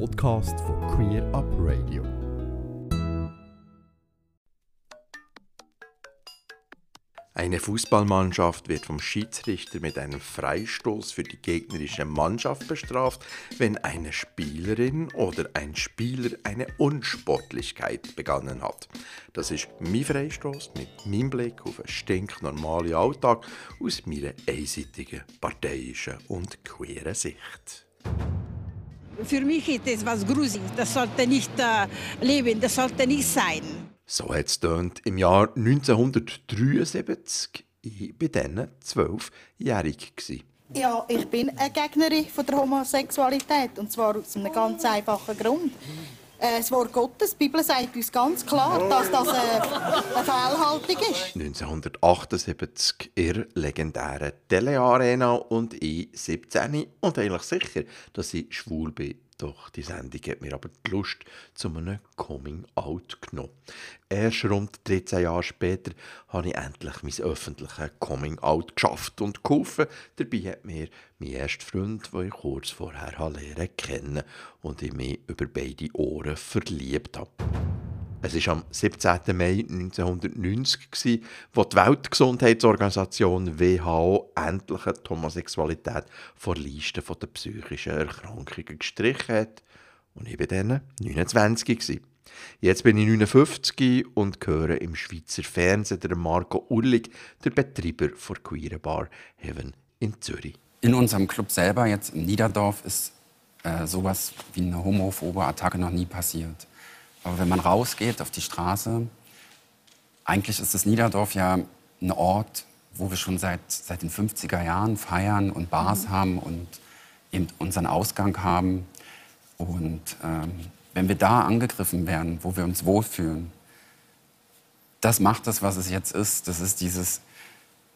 Podcast von Queer Up Radio. Eine Fußballmannschaft wird vom Schiedsrichter mit einem Freistoß für die gegnerische Mannschaft bestraft, wenn eine Spielerin oder ein Spieler eine Unsportlichkeit begangen hat. Das ist mein Freistoß mit meinem Blick auf einen stinknormalen Alltag aus meiner einseitigen, parteiischen und queeren Sicht. Für mich ist das was Gruseliges. Das sollte nicht äh, leben, das sollte nicht sein. So hat es im Jahr 1973. Ich war dann zwölfjährig. Ja, ich bin eine Gegnerin von der Homosexualität. Und zwar aus einem ganz einfachen Grund. Äh, das Wort Gottes, die Bibel sagt uns ganz klar, dass das eine, Fehlhaltung ist. 1978 in legendären Telearena und ich 17 und eigentlich sicher, dass ich schwul bin. Doch die Sendung hat mir aber die Lust zu einem Coming-out genommen. Erst rund 13 Jahre später habe ich endlich mein öffentliches Coming-out geschafft und geholfen. Dabei hat mir mein erster Freund, den ich kurz vorher lernen kennen und ich mich über beide Ohren verliebt habe. Es war am 17. Mai 1990, wo die Weltgesundheitsorganisation WHO endlich die Homosexualität vor Liste der psychischen Erkrankungen gestrichen hat. Und ich war dann 29. Jetzt bin ich 59 und gehöre im Schweizer Fernsehen der Marco Ullig, der Betreiber der Queer Bar Heaven in Zürich. In unserem Club selber, jetzt in Niederdorf, ist äh, sowas wie eine homophobe Attacke noch nie passiert. Aber wenn man rausgeht auf die Straße, eigentlich ist das Niederdorf ja ein Ort, wo wir schon seit, seit den 50er Jahren feiern und Bars mhm. haben und eben unseren Ausgang haben. Und ähm, wenn wir da angegriffen werden, wo wir uns wohlfühlen, das macht das, was es jetzt ist. Das ist dieses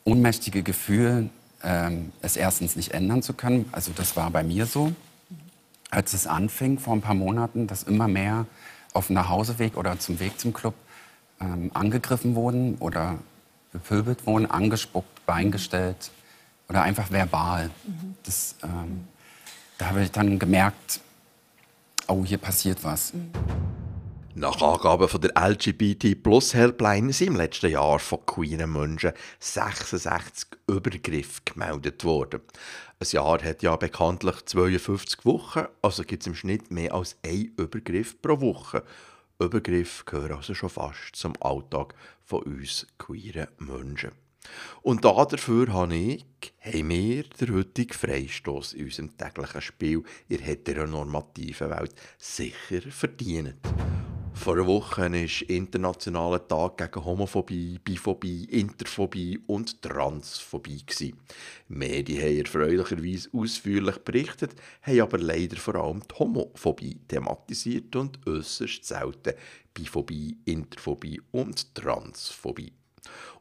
ohnmächtige Gefühl, ähm, es erstens nicht ändern zu können. Also das war bei mir so, als es anfing vor ein paar Monaten, dass immer mehr auf dem Nachhauseweg oder zum Weg zum Club ähm, angegriffen wurden oder bepöbelt wurden, angespuckt, beingestellt oder einfach verbal. Mhm. Das, ähm, da habe ich dann gemerkt, oh, hier passiert was. Mhm. Nach Angaben von der LGBT Plus Helpline sind im letzten Jahr von queeren Menschen 66 Übergriffe gemeldet worden. Ein Jahr hat ja bekanntlich 52 Wochen, also gibt es im Schnitt mehr als ein Übergriff pro Woche. Übergriffe gehören also schon fast zum Alltag von uns queeren Menschen. Und da dafür habe ich, haben wir den heutigen Freistoß in unserem täglichen Spiel in der heteronormativen Welt sicher verdient. Vor einer Woche war internationaler Tag gegen Homophobie, Biphobie, Interphobie und Transphobie. Die Medien haben erfreulicherweise ausführlich berichtet, haben aber leider vor allem die Homophobie thematisiert und äußerst selten Biphobie, Interphobie und Transphobie.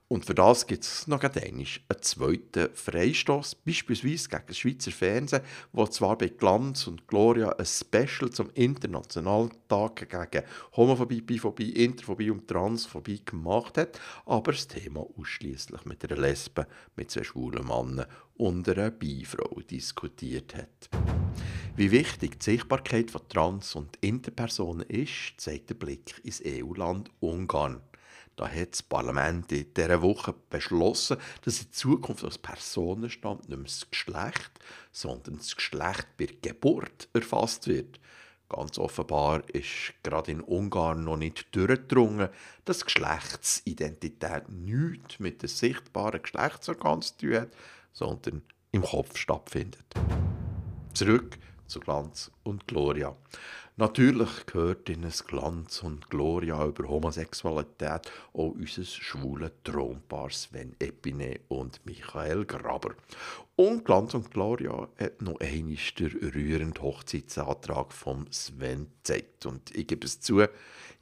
Und für das gibt es noch einmal einen zweiten Freistoß, beispielsweise gegen das Schweizer Fernsehen, wo zwar bei Glanz und Gloria ein Special zum Internationalen Tag gegen Homophobie, Biphobie, Interphobie und Transphobie gemacht hat, aber das Thema ausschließlich mit einer Lesbe, mit zwei schwulen Männern und einer Bifrau diskutiert hat. Wie wichtig die Sichtbarkeit von Trans- und Interpersonen ist, zeigt der Blick ins EU-Land Ungarn. Da hat das Parlament in dieser Woche beschlossen, dass in Zukunft als Personenstand nicht mehr das Geschlecht, sondern das Geschlecht bei Geburt erfasst wird. Ganz offenbar ist gerade in Ungarn noch nicht durchgedrungen, dass Geschlechtsidentität nichts mit dem sichtbaren Geschlechtsorgan zu tun hat, sondern im Kopf stattfindet. Zurück zu Glanz und Gloria. Natürlich gehört in es Glanz und Gloria über Homosexualität auch unser schwule Thronpaar Sven Epine und Michael Graber. Und Glanz und Gloria hat noch einmal den rührenden Hochzeitsantrag von Sven gezeigt. Und ich gebe es zu,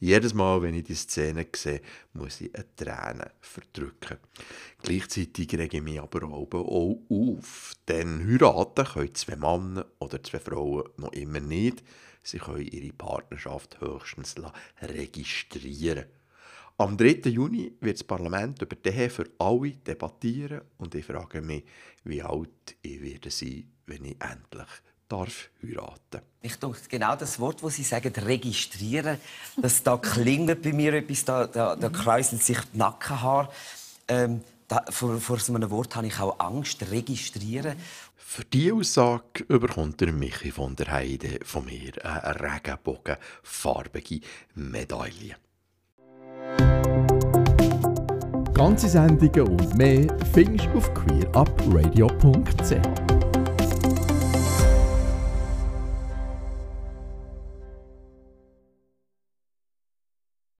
jedes Mal, wenn ich die Szene sehe, muss ich eine Träne verdrücken. Gleichzeitig rege ich mich aber auch auf, denn heiraten können zwei Männer oder zwei Frauen noch immer nicht. Sie können ihre Partnerschaft höchstens registrieren. Am 3. Juni wird das Parlament über die Ehe für alle debattieren und ich frage mich, wie alt ich werde sein, wenn ich endlich darf heiraten. Ich denke, genau das Wort, das Sie sagen, registrieren, das da klingelt bei mir etwas, da, da, da kräuselt sich die Nackenhaare. Ähm, da, vor, vor so einem Wort habe ich auch Angst, registrieren. Für diese Aussage überkommt der Michi von der Heide von mir eine regenbogenfarbige Medaille. Ganze Sendungen und mehr findest du auf queerupradio.ch.